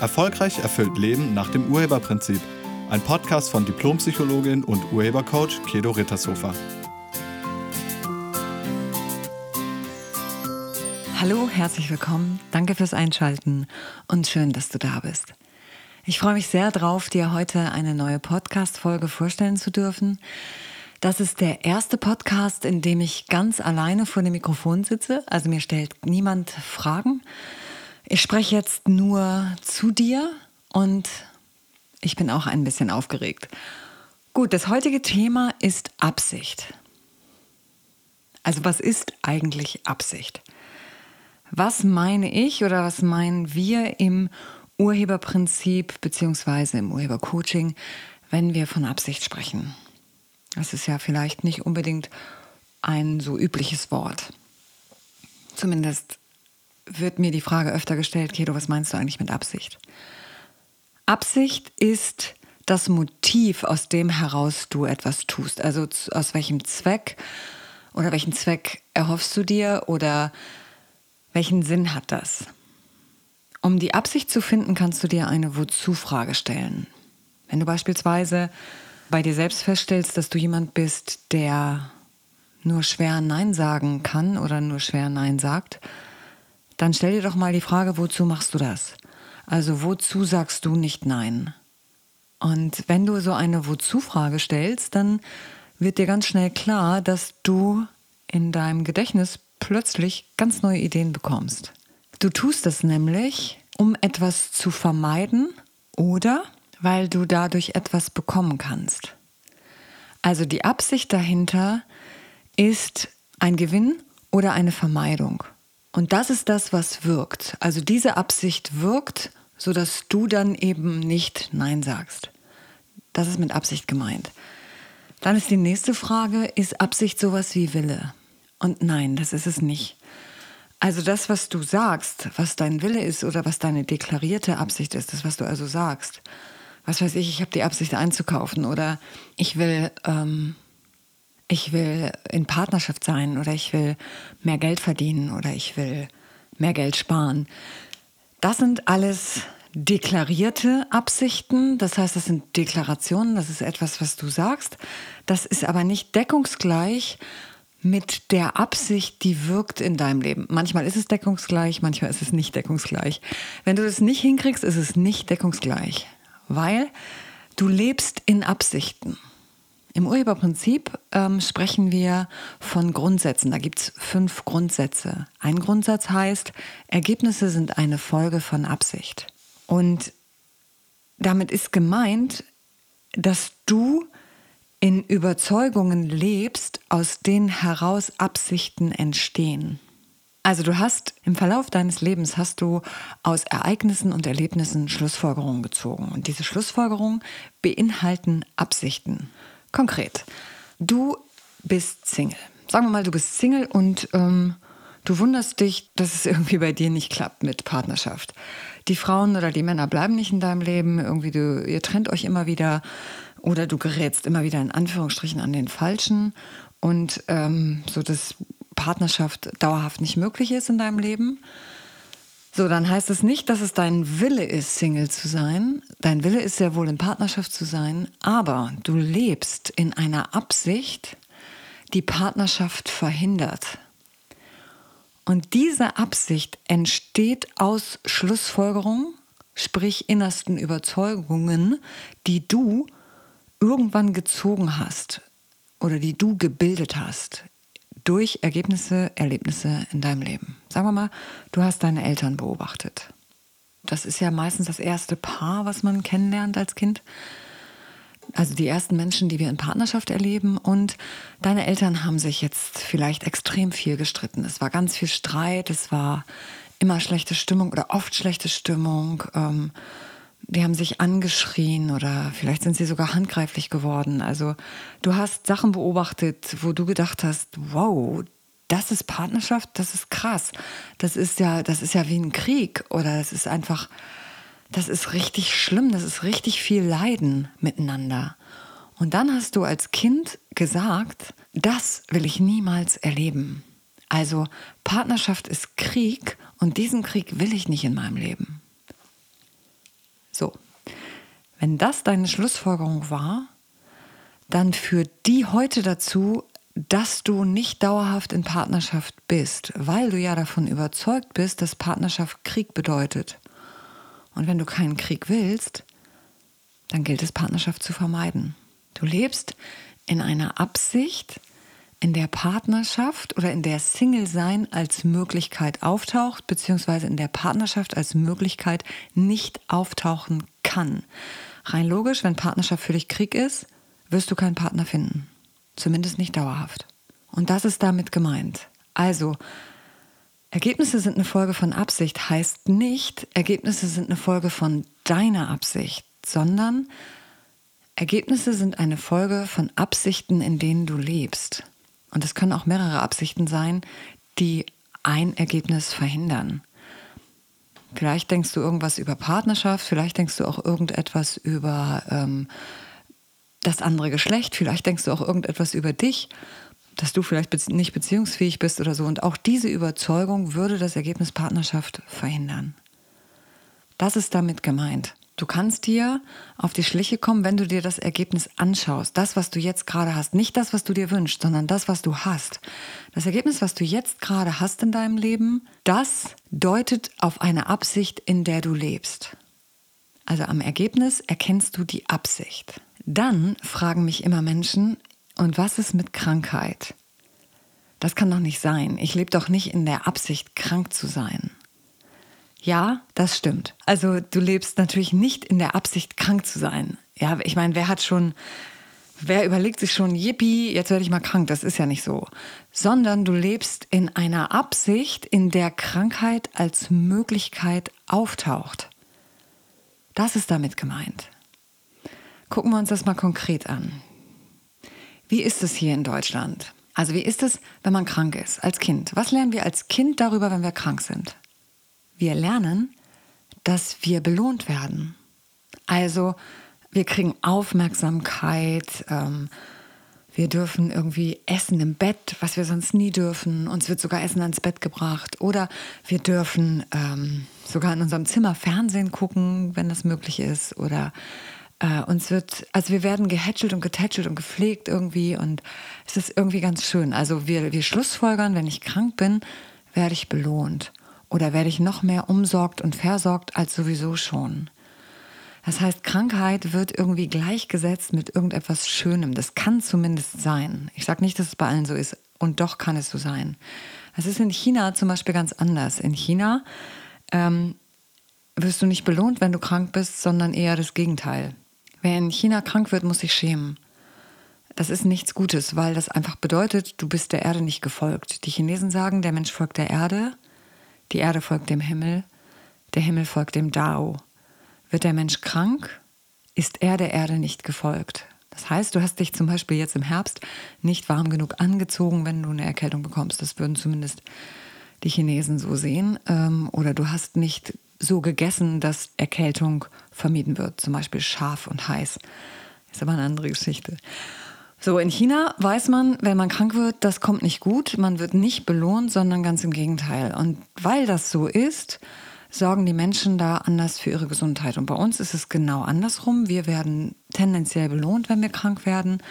Erfolgreich erfüllt Leben nach dem Urheberprinzip. Ein Podcast von Diplompsychologin und Urhebercoach Kedo Rittershofer. Hallo, herzlich willkommen. Danke fürs Einschalten und schön, dass du da bist. Ich freue mich sehr drauf, dir heute eine neue Podcast-Folge vorstellen zu dürfen. Das ist der erste Podcast, in dem ich ganz alleine vor dem Mikrofon sitze. Also mir stellt niemand Fragen, ich spreche jetzt nur zu dir und ich bin auch ein bisschen aufgeregt. Gut, das heutige Thema ist Absicht. Also was ist eigentlich Absicht? Was meine ich oder was meinen wir im Urheberprinzip bzw. im Urhebercoaching, wenn wir von Absicht sprechen? Das ist ja vielleicht nicht unbedingt ein so übliches Wort. Zumindest wird mir die Frage öfter gestellt, Kedo, was meinst du eigentlich mit Absicht? Absicht ist das Motiv, aus dem heraus du etwas tust. Also aus welchem Zweck oder welchen Zweck erhoffst du dir oder welchen Sinn hat das? Um die Absicht zu finden, kannst du dir eine Wozu-Frage stellen. Wenn du beispielsweise bei dir selbst feststellst, dass du jemand bist, der nur schwer Nein sagen kann oder nur schwer Nein sagt, dann stell dir doch mal die Frage, wozu machst du das? Also wozu sagst du nicht Nein? Und wenn du so eine Wozu-Frage stellst, dann wird dir ganz schnell klar, dass du in deinem Gedächtnis plötzlich ganz neue Ideen bekommst. Du tust das nämlich, um etwas zu vermeiden oder weil du dadurch etwas bekommen kannst. Also die Absicht dahinter ist ein Gewinn oder eine Vermeidung. Und das ist das, was wirkt. Also diese Absicht wirkt, sodass du dann eben nicht Nein sagst. Das ist mit Absicht gemeint. Dann ist die nächste Frage, ist Absicht sowas wie Wille? Und nein, das ist es nicht. Also das, was du sagst, was dein Wille ist oder was deine deklarierte Absicht ist, das, was du also sagst. Was weiß ich, ich habe die Absicht einzukaufen oder ich will ähm, ich will in Partnerschaft sein oder ich will mehr Geld verdienen oder ich will mehr Geld sparen. Das sind alles deklarierte Absichten, das heißt, das sind Deklarationen, das ist etwas, was du sagst. Das ist aber nicht deckungsgleich mit der Absicht, die wirkt in deinem Leben. Manchmal ist es deckungsgleich, manchmal ist es nicht deckungsgleich. Wenn du das nicht hinkriegst, ist es nicht deckungsgleich, weil du lebst in Absichten. Im Urheberprinzip ähm, sprechen wir von Grundsätzen. Da gibt es fünf Grundsätze. Ein Grundsatz heißt, Ergebnisse sind eine Folge von Absicht. Und damit ist gemeint, dass du in Überzeugungen lebst, aus denen heraus Absichten entstehen. Also du hast im Verlauf deines Lebens hast du aus Ereignissen und Erlebnissen Schlussfolgerungen gezogen und diese Schlussfolgerungen beinhalten Absichten. Konkret, du bist Single. Sagen wir mal, du bist Single und ähm, du wunderst dich, dass es irgendwie bei dir nicht klappt mit Partnerschaft. Die Frauen oder die Männer bleiben nicht in deinem Leben, irgendwie du, ihr trennt euch immer wieder oder du gerätst immer wieder in Anführungsstrichen an den Falschen und ähm, so dass Partnerschaft dauerhaft nicht möglich ist in deinem Leben. So, dann heißt es nicht, dass es dein Wille ist, Single zu sein. Dein Wille ist sehr wohl in Partnerschaft zu sein, aber du lebst in einer Absicht, die Partnerschaft verhindert. Und diese Absicht entsteht aus Schlussfolgerungen, sprich innersten Überzeugungen, die du irgendwann gezogen hast oder die du gebildet hast durch Ergebnisse, Erlebnisse in deinem Leben. Sagen wir mal, du hast deine Eltern beobachtet. Das ist ja meistens das erste Paar, was man kennenlernt als Kind. Also die ersten Menschen, die wir in Partnerschaft erleben. Und deine Eltern haben sich jetzt vielleicht extrem viel gestritten. Es war ganz viel Streit, es war immer schlechte Stimmung oder oft schlechte Stimmung. Ähm, die haben sich angeschrien oder vielleicht sind sie sogar handgreiflich geworden. Also du hast Sachen beobachtet, wo du gedacht hast, wow, das ist Partnerschaft, das ist krass. Das ist ja, das ist ja wie ein Krieg oder das ist einfach, das ist richtig schlimm, das ist richtig viel Leiden miteinander. Und dann hast du als Kind gesagt, das will ich niemals erleben. Also Partnerschaft ist Krieg und diesen Krieg will ich nicht in meinem Leben. Wenn das deine Schlussfolgerung war, dann führt die heute dazu, dass du nicht dauerhaft in Partnerschaft bist, weil du ja davon überzeugt bist, dass Partnerschaft Krieg bedeutet. Und wenn du keinen Krieg willst, dann gilt es, Partnerschaft zu vermeiden. Du lebst in einer Absicht, in der Partnerschaft oder in der Single-Sein als Möglichkeit auftaucht, beziehungsweise in der Partnerschaft als Möglichkeit nicht auftauchen kann. Rein logisch, wenn Partnerschaft für dich Krieg ist, wirst du keinen Partner finden. Zumindest nicht dauerhaft. Und das ist damit gemeint. Also, Ergebnisse sind eine Folge von Absicht heißt nicht, Ergebnisse sind eine Folge von deiner Absicht, sondern Ergebnisse sind eine Folge von Absichten, in denen du lebst. Und es können auch mehrere Absichten sein, die ein Ergebnis verhindern. Vielleicht denkst du irgendwas über Partnerschaft, vielleicht denkst du auch irgendetwas über ähm, das andere Geschlecht, vielleicht denkst du auch irgendetwas über dich, dass du vielleicht nicht beziehungsfähig bist oder so. Und auch diese Überzeugung würde das Ergebnis Partnerschaft verhindern. Das ist damit gemeint. Du kannst dir auf die Schliche kommen, wenn du dir das Ergebnis anschaust. Das, was du jetzt gerade hast. Nicht das, was du dir wünschst, sondern das, was du hast. Das Ergebnis, was du jetzt gerade hast in deinem Leben, das deutet auf eine Absicht, in der du lebst. Also am Ergebnis erkennst du die Absicht. Dann fragen mich immer Menschen, und was ist mit Krankheit? Das kann doch nicht sein. Ich lebe doch nicht in der Absicht, krank zu sein. Ja, das stimmt. Also du lebst natürlich nicht in der Absicht, krank zu sein. Ja, ich meine, wer hat schon, wer überlegt sich schon, yippie, jetzt werde ich mal krank, das ist ja nicht so. Sondern du lebst in einer Absicht, in der Krankheit als Möglichkeit auftaucht. Das ist damit gemeint. Gucken wir uns das mal konkret an. Wie ist es hier in Deutschland? Also wie ist es, wenn man krank ist als Kind? Was lernen wir als Kind darüber, wenn wir krank sind? Wir lernen, dass wir belohnt werden. Also wir kriegen Aufmerksamkeit, ähm, wir dürfen irgendwie essen im Bett, was wir sonst nie dürfen. Uns wird sogar Essen ans Bett gebracht. Oder wir dürfen ähm, sogar in unserem Zimmer Fernsehen gucken, wenn das möglich ist. Oder äh, uns wird, also wir werden gehätschelt und getätschelt und gepflegt irgendwie. Und es ist irgendwie ganz schön. Also wir, wir schlussfolgern, wenn ich krank bin, werde ich belohnt. Oder werde ich noch mehr umsorgt und versorgt als sowieso schon? Das heißt, Krankheit wird irgendwie gleichgesetzt mit irgendetwas Schönem. Das kann zumindest sein. Ich sage nicht, dass es bei allen so ist. Und doch kann es so sein. Es ist in China zum Beispiel ganz anders. In China ähm, wirst du nicht belohnt, wenn du krank bist, sondern eher das Gegenteil. Wer in China krank wird, muss sich schämen. Das ist nichts Gutes, weil das einfach bedeutet, du bist der Erde nicht gefolgt. Die Chinesen sagen, der Mensch folgt der Erde, die Erde folgt dem Himmel, der Himmel folgt dem Dao. Wird der Mensch krank, ist er der Erde nicht gefolgt. Das heißt, du hast dich zum Beispiel jetzt im Herbst nicht warm genug angezogen, wenn du eine Erkältung bekommst. Das würden zumindest die Chinesen so sehen. Ähm, oder du hast nicht so gegessen, dass Erkältung vermieden wird. Zum Beispiel scharf und heiß. Ist aber eine andere Geschichte. So, in China weiß man, wenn man krank wird, das kommt nicht gut. Man wird nicht belohnt, sondern ganz im Gegenteil. Und weil das so ist, sorgen die Menschen da anders für ihre Gesundheit. Und bei uns ist es genau andersrum. Wir werden tendenziell belohnt, wenn wir krank werden.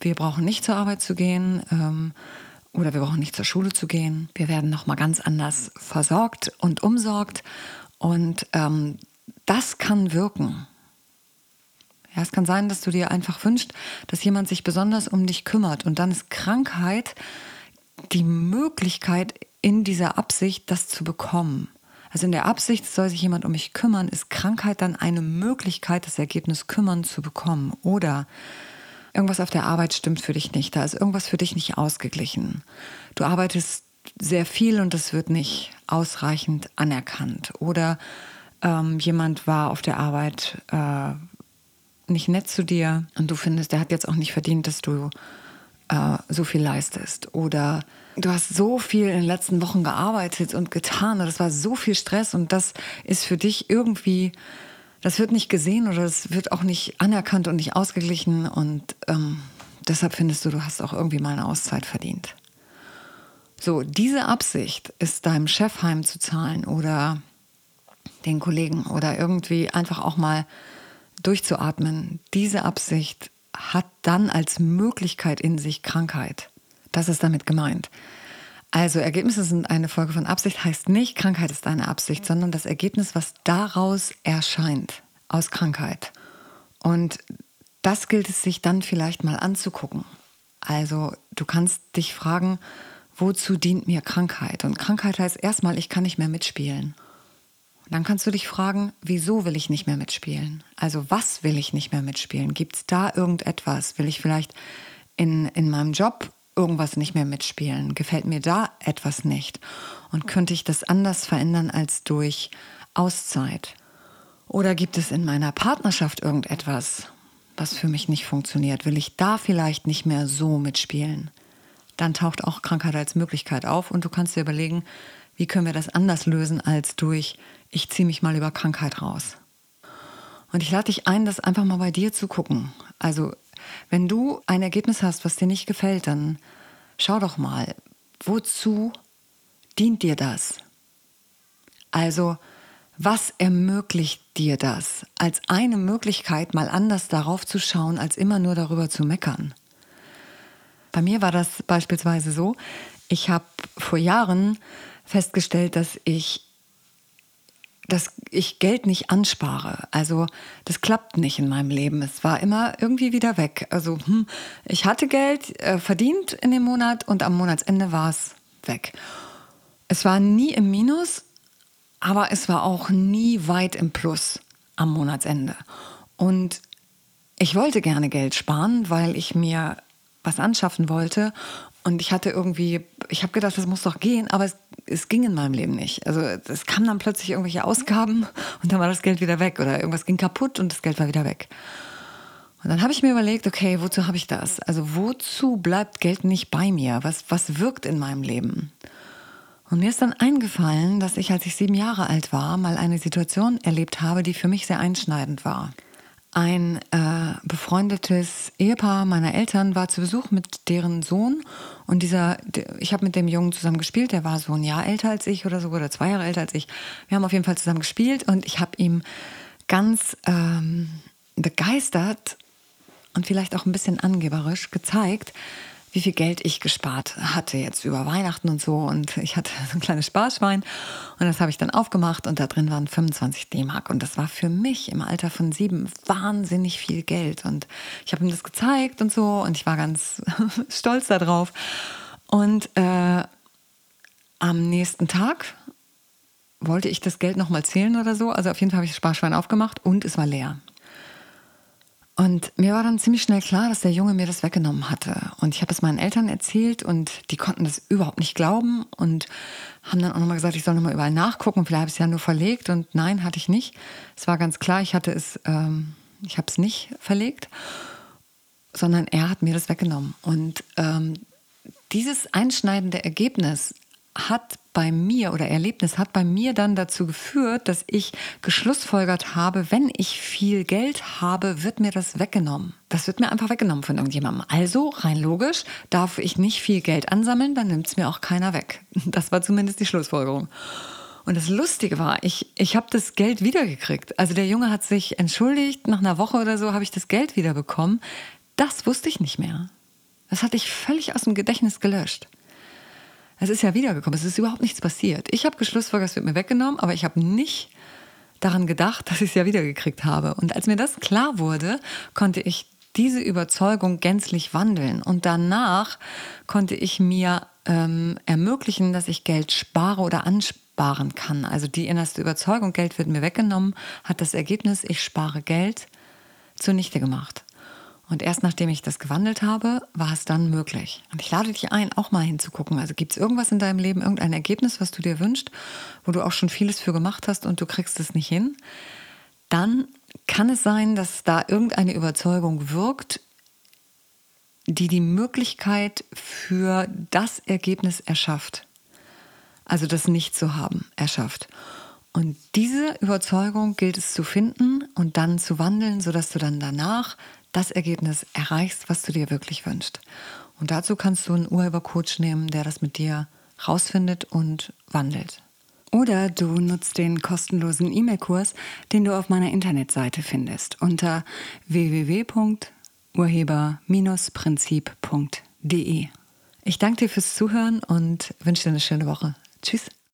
Wir brauchen nicht zur Arbeit zu gehen ähm, oder wir brauchen nicht zur Schule zu gehen. Wir werden nochmal ganz anders versorgt und umsorgt. Und ähm, das kann wirken. Ja, es kann sein, dass du dir einfach wünschst, dass jemand sich besonders um dich kümmert. Und dann ist Krankheit die Möglichkeit, in dieser Absicht das zu bekommen. Also in der Absicht, soll sich jemand um mich kümmern, ist Krankheit dann eine Möglichkeit, das Ergebnis kümmern zu bekommen. Oder irgendwas auf der Arbeit stimmt für dich nicht. Da ist irgendwas für dich nicht ausgeglichen. Du arbeitest sehr viel und das wird nicht ausreichend anerkannt. Oder ähm, jemand war auf der Arbeit äh, nicht nett zu dir und du findest, der hat jetzt auch nicht verdient, dass du äh, so viel leistest. Oder du hast so viel in den letzten Wochen gearbeitet und getan und das war so viel Stress und das ist für dich irgendwie, das wird nicht gesehen oder das wird auch nicht anerkannt und nicht ausgeglichen und ähm, deshalb findest du, du hast auch irgendwie mal eine Auszeit verdient. So, diese Absicht ist deinem Chef heimzuzahlen oder den Kollegen oder irgendwie einfach auch mal durchzuatmen, diese Absicht hat dann als Möglichkeit in sich Krankheit. Das ist damit gemeint. Also Ergebnisse sind eine Folge von Absicht, heißt nicht, Krankheit ist eine Absicht, sondern das Ergebnis, was daraus erscheint, aus Krankheit. Und das gilt es sich dann vielleicht mal anzugucken. Also du kannst dich fragen, wozu dient mir Krankheit? Und Krankheit heißt erstmal, ich kann nicht mehr mitspielen. Dann kannst du dich fragen, wieso will ich nicht mehr mitspielen? Also was will ich nicht mehr mitspielen? Gibt es da irgendetwas? Will ich vielleicht in, in meinem Job irgendwas nicht mehr mitspielen? Gefällt mir da etwas nicht? Und könnte ich das anders verändern als durch Auszeit? Oder gibt es in meiner Partnerschaft irgendetwas, was für mich nicht funktioniert? Will ich da vielleicht nicht mehr so mitspielen? Dann taucht auch Krankheit als Möglichkeit auf und du kannst dir überlegen, wie können wir das anders lösen als durch, ich ziehe mich mal über Krankheit raus. Und ich lade dich ein, das einfach mal bei dir zu gucken. Also, wenn du ein Ergebnis hast, was dir nicht gefällt, dann schau doch mal, wozu dient dir das? Also, was ermöglicht dir das, als eine Möglichkeit mal anders darauf zu schauen, als immer nur darüber zu meckern? Bei mir war das beispielsweise so, ich habe vor Jahren festgestellt, dass ich dass ich Geld nicht anspare. Also das klappt nicht in meinem Leben. Es war immer irgendwie wieder weg. Also hm, ich hatte Geld äh, verdient in dem Monat und am Monatsende war es weg. Es war nie im Minus, aber es war auch nie weit im Plus am Monatsende. Und ich wollte gerne Geld sparen, weil ich mir was anschaffen wollte und ich hatte irgendwie, ich habe gedacht, das muss doch gehen, aber es, es ging in meinem Leben nicht. Also es kamen dann plötzlich irgendwelche Ausgaben und dann war das Geld wieder weg oder irgendwas ging kaputt und das Geld war wieder weg. Und dann habe ich mir überlegt, okay, wozu habe ich das? Also wozu bleibt Geld nicht bei mir? Was, was wirkt in meinem Leben? Und mir ist dann eingefallen, dass ich, als ich sieben Jahre alt war, mal eine Situation erlebt habe, die für mich sehr einschneidend war. Ein äh, befreundetes Ehepaar meiner Eltern war zu Besuch mit deren Sohn und dieser, ich habe mit dem Jungen zusammen gespielt, der war so ein Jahr älter als ich oder so oder zwei Jahre älter als ich. Wir haben auf jeden Fall zusammen gespielt und ich habe ihm ganz ähm, begeistert und vielleicht auch ein bisschen angeberisch gezeigt, wie viel Geld ich gespart hatte jetzt über Weihnachten und so. Und ich hatte so ein kleines Sparschwein und das habe ich dann aufgemacht und da drin waren 25 D-Mark. Und das war für mich im Alter von sieben wahnsinnig viel Geld. Und ich habe ihm das gezeigt und so und ich war ganz stolz darauf. Und äh, am nächsten Tag wollte ich das Geld nochmal zählen oder so. Also auf jeden Fall habe ich das Sparschwein aufgemacht und es war leer. Und mir war dann ziemlich schnell klar, dass der Junge mir das weggenommen hatte. Und ich habe es meinen Eltern erzählt und die konnten das überhaupt nicht glauben und haben dann auch nochmal gesagt, ich soll nochmal überall nachgucken. Vielleicht habe ich es ja nur verlegt und nein, hatte ich nicht. Es war ganz klar, ich hatte es, ähm, ich habe es nicht verlegt, sondern er hat mir das weggenommen. Und ähm, dieses einschneidende Ergebnis hat bei mir oder Erlebnis hat bei mir dann dazu geführt, dass ich geschlussfolgert habe, wenn ich viel Geld habe, wird mir das weggenommen. Das wird mir einfach weggenommen von irgendjemandem. Also, rein logisch, darf ich nicht viel Geld ansammeln, dann nimmt es mir auch keiner weg. Das war zumindest die Schlussfolgerung. Und das Lustige war, ich, ich habe das Geld wiedergekriegt. Also der Junge hat sich entschuldigt, nach einer Woche oder so habe ich das Geld wiederbekommen. Das wusste ich nicht mehr. Das hatte ich völlig aus dem Gedächtnis gelöscht. Es ist ja wiedergekommen, es ist überhaupt nichts passiert. Ich habe geschlussfolgert, es wird mir weggenommen, aber ich habe nicht daran gedacht, dass ich es ja wiedergekriegt habe. Und als mir das klar wurde, konnte ich diese Überzeugung gänzlich wandeln. Und danach konnte ich mir ähm, ermöglichen, dass ich Geld spare oder ansparen kann. Also die innerste Überzeugung, Geld wird mir weggenommen, hat das Ergebnis, ich spare Geld, zunichte gemacht. Und erst nachdem ich das gewandelt habe, war es dann möglich. Und ich lade dich ein, auch mal hinzugucken. Also gibt es irgendwas in deinem Leben, irgendein Ergebnis, was du dir wünschst, wo du auch schon vieles für gemacht hast und du kriegst es nicht hin? Dann kann es sein, dass da irgendeine Überzeugung wirkt, die die Möglichkeit für das Ergebnis erschafft. Also das Nicht zu haben, erschafft. Und diese Überzeugung gilt es zu finden und dann zu wandeln, sodass du dann danach das Ergebnis erreichst, was du dir wirklich wünschst. Und dazu kannst du einen Urhebercoach nehmen, der das mit dir rausfindet und wandelt. Oder du nutzt den kostenlosen E-Mail-Kurs, den du auf meiner Internetseite findest unter www.urheber-prinzip.de. Ich danke dir fürs Zuhören und wünsche dir eine schöne Woche. Tschüss.